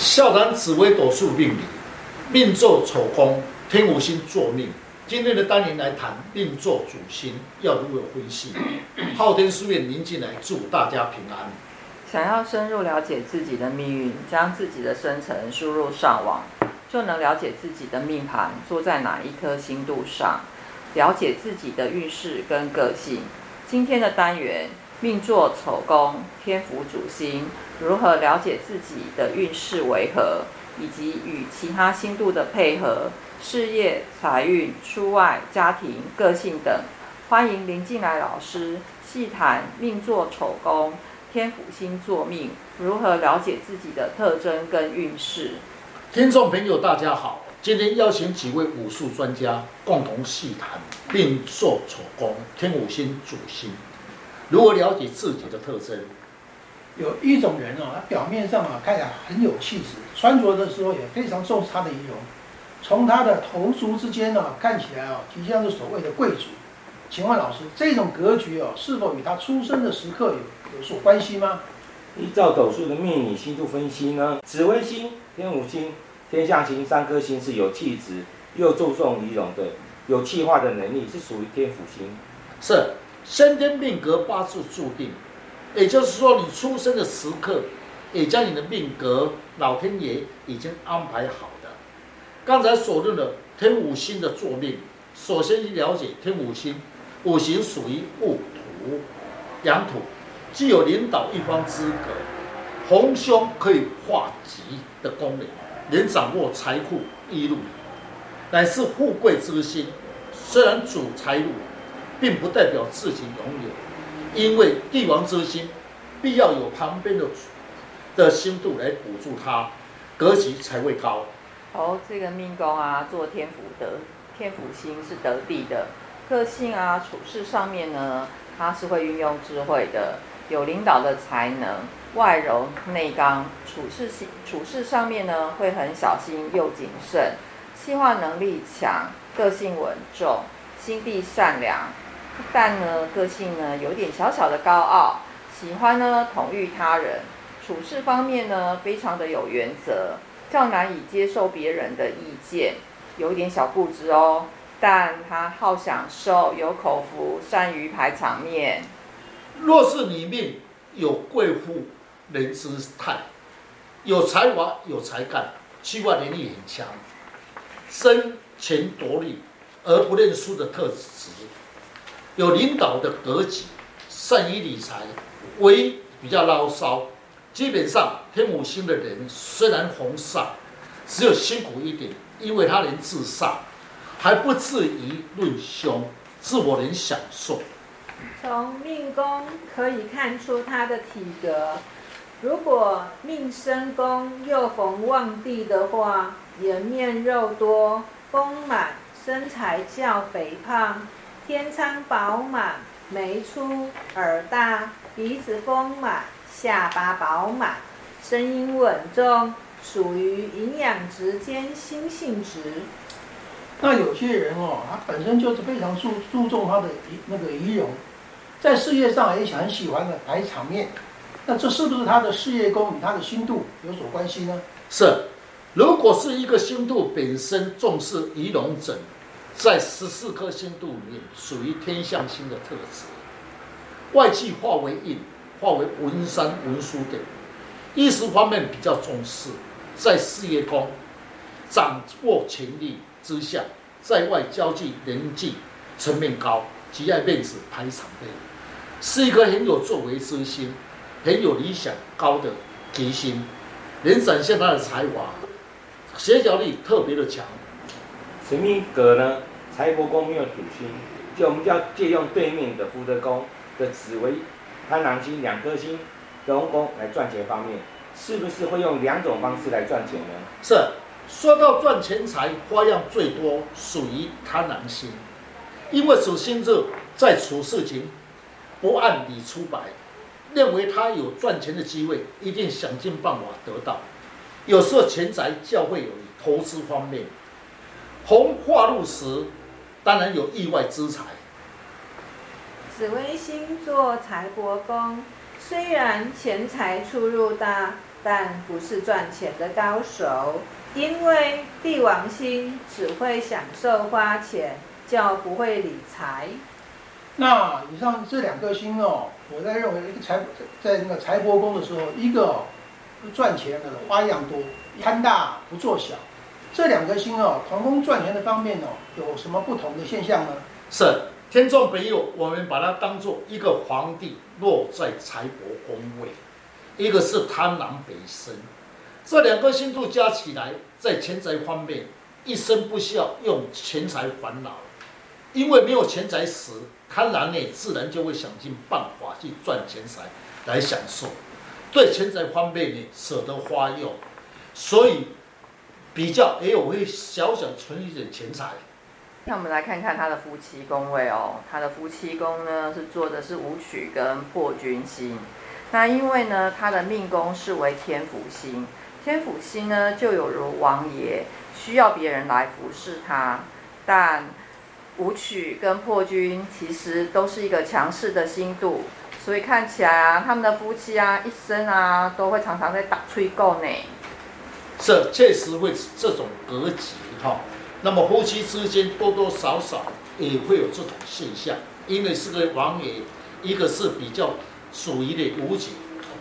笑谈紫微斗数命理，命坐丑宫，天五星坐命。今天的单元来谈命坐主星要如何分析。昊天书院宁进来祝大家平安。想要深入了解自己的命运，将自己的生辰输入上网，就能了解自己的命盘坐在哪一颗星度上，了解自己的运势跟个性。今天的单元。命坐丑宫，天府主星，如何了解自己的运势为何，以及与其他星度的配合，事业、财运、出外、家庭、个性等。欢迎林进来老师细谈命坐丑宫，天府星坐命，如何了解自己的特征跟运势。听众朋友，大家好，今天邀请几位武术专家共同细谈命坐丑宫，天府星主星。如何了解自己的特征？有一种人哦，他表面上啊看起来很有气质，穿着的时候也非常重视他的仪容。从他的头足之间呢，看起来哦，极像是所谓的贵族。请问老师，这种格局哦，是否与他出生的时刻有有所关系吗？依照斗数的命理星度分析呢，紫微星、天府星、天相星三颗星是有气质又注重仪容的，有气化的能力，是属于天府星。是。先天命格八字注定，也就是说，你出生的时刻，也将你的命格老天爷已经安排好的。刚才所论的天五星的坐命，首先去了解天五星，五行属于戊土、阳土，具有领导一方资格。逢凶可以化吉的功能，能掌握财富、一路，乃是富贵之星。虽然主财路。并不代表自己拥有，因为帝王之星必要有旁边的的星度来辅助它，格局才会高。哦，这个命宫啊，做天府得天府星是得地的，个性啊，处事上面呢，他是会运用智慧的，有领导的才能，外柔内刚，处事处事上面呢，会很小心又谨慎，计划能力强，个性稳重，心地善良。但呢，个性呢有点小小的高傲，喜欢呢统御他人，处事方面呢非常的有原则，较难以接受别人的意见，有点小固执哦。但他好享受，有口福，善于排场面。若是里面有贵妇人之态，有才华有才干，计划能力很强，争权夺利而不认输的特质。有领导的格局，善于理财，为比较牢骚。基本上，天母星的人虽然逢煞，只有辛苦一点，因为他能制煞，还不至于论凶，自我能享受。从命宫可以看出他的体格，如果命生宫又逢旺地的话，颜面肉多，丰满，身材较肥胖。天仓饱满，眉粗耳大，鼻子丰满，下巴饱满，声音稳重，属于营养值兼心性值。那有些人哦，他本身就是非常注注重他的仪那个仪容，在事业上也很喜欢的排场面。那这是不是他的事业宫与他的心度有所关系呢？是，如果是一个心度本身重视仪容整。在十四颗星度里面，属于天相星的特质，外气化为印，化为文山文书等，意识方面比较重视，在事业宫，掌握权力之下，在外交际人际层面高，极爱面子排场面，是一颗很有作为之星，很有理想高的吉星，能展现他的才华，协调力特别的强。神秘格呢？财帛宫没有主星，就我们就要借用对面的福德宫的紫微、贪狼星两颗星的宫宫来赚钱方面，是不是会用两种方式来赚钱呢？是，说到赚钱财，花样最多属于贪狼星，因为主星座在处事情不按理出牌，认为他有赚钱的机会，一定想尽办法得到。有时候钱财较会有投资方面，红化禄时。当然有意外之财。紫微星做财帛宫，虽然钱财出入大，但不是赚钱的高手，因为帝王星只会享受花钱，叫不会理财。那以上这两颗星哦，我在认为一个财在那个财帛宫的时候，一个哦赚钱的花样多，贪大不做小。这两颗星哦，同工赚钱的方面哦，有什么不同的现象呢？是天众朋友，我们把它当做一个皇帝落在财帛宫位，一个是贪狼北申，这两个星度加起来，在钱财方面，一生不需要用钱财烦恼，因为没有钱财时，贪婪呢自然就会想尽办法去赚钱财来享受，对钱财方面呢舍得花用，所以。比较，哎，我会小小存一点钱财。那我们来看看他的夫妻宫位哦，他的夫妻宫呢是做的是武曲跟破军星。那因为呢，他的命宫是为天府星，天府星呢就有如王爷，需要别人来服侍他。但武曲跟破军其实都是一个强势的星度，所以看起来啊，他们的夫妻啊，一生啊都会常常在打吹够呢。这确实会这种格局哈，那么夫妻之间多多少少也会有这种现象，因为是个王爷，一个是比较属于的武曲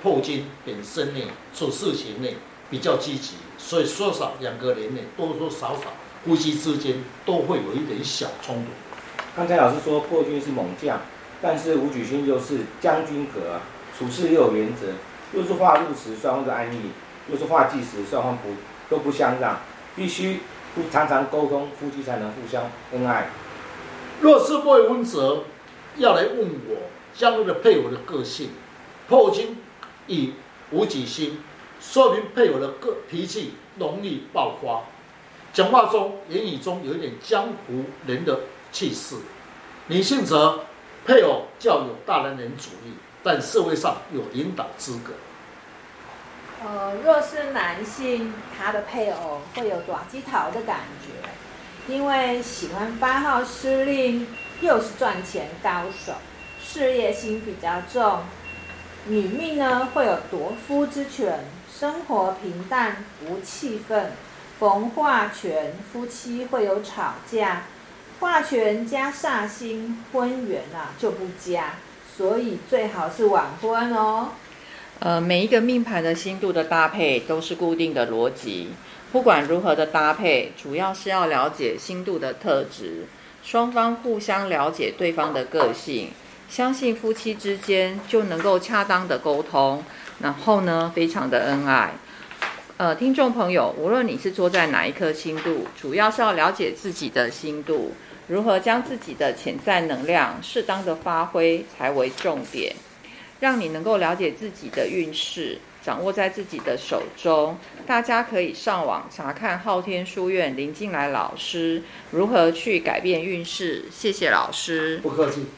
破军本身呢，处事情呢比较积极，所以说少两个人呢多多少少夫妻之间都会有一点小冲突。刚才老师说破军是猛将，但是武举星又是将军格啊，处事又有原则，又是化禄时双方的安逸。就是化忌时，双方不都不相让，必须不常常沟通，夫妻才能互相恩爱。若是未婚者，要来问我将来的配偶的个性，破军以无己心，说明配偶的个脾气容易爆发，讲话中言语中有一点江湖人的气势。女性则配偶较有大男人主义，但社会上有领导资格。呃，若是男性，他的配偶会有短鸡头的感觉，因为喜欢发号施令，又是赚钱高手，事业心比较重。女命呢会有夺夫之权，生活平淡无气氛。逢化权，夫妻会有吵架。化权加煞星，婚缘啊就不佳，所以最好是晚婚哦。呃，每一个命盘的星度的搭配都是固定的逻辑，不管如何的搭配，主要是要了解星度的特质，双方互相了解对方的个性，相信夫妻之间就能够恰当的沟通，然后呢，非常的恩爱。呃，听众朋友，无论你是坐在哪一颗星度，主要是要了解自己的星度，如何将自己的潜在能量适当的发挥才为重点。让你能够了解自己的运势，掌握在自己的手中。大家可以上网查看昊天书院林静来老师如何去改变运势。谢谢老师，不客气。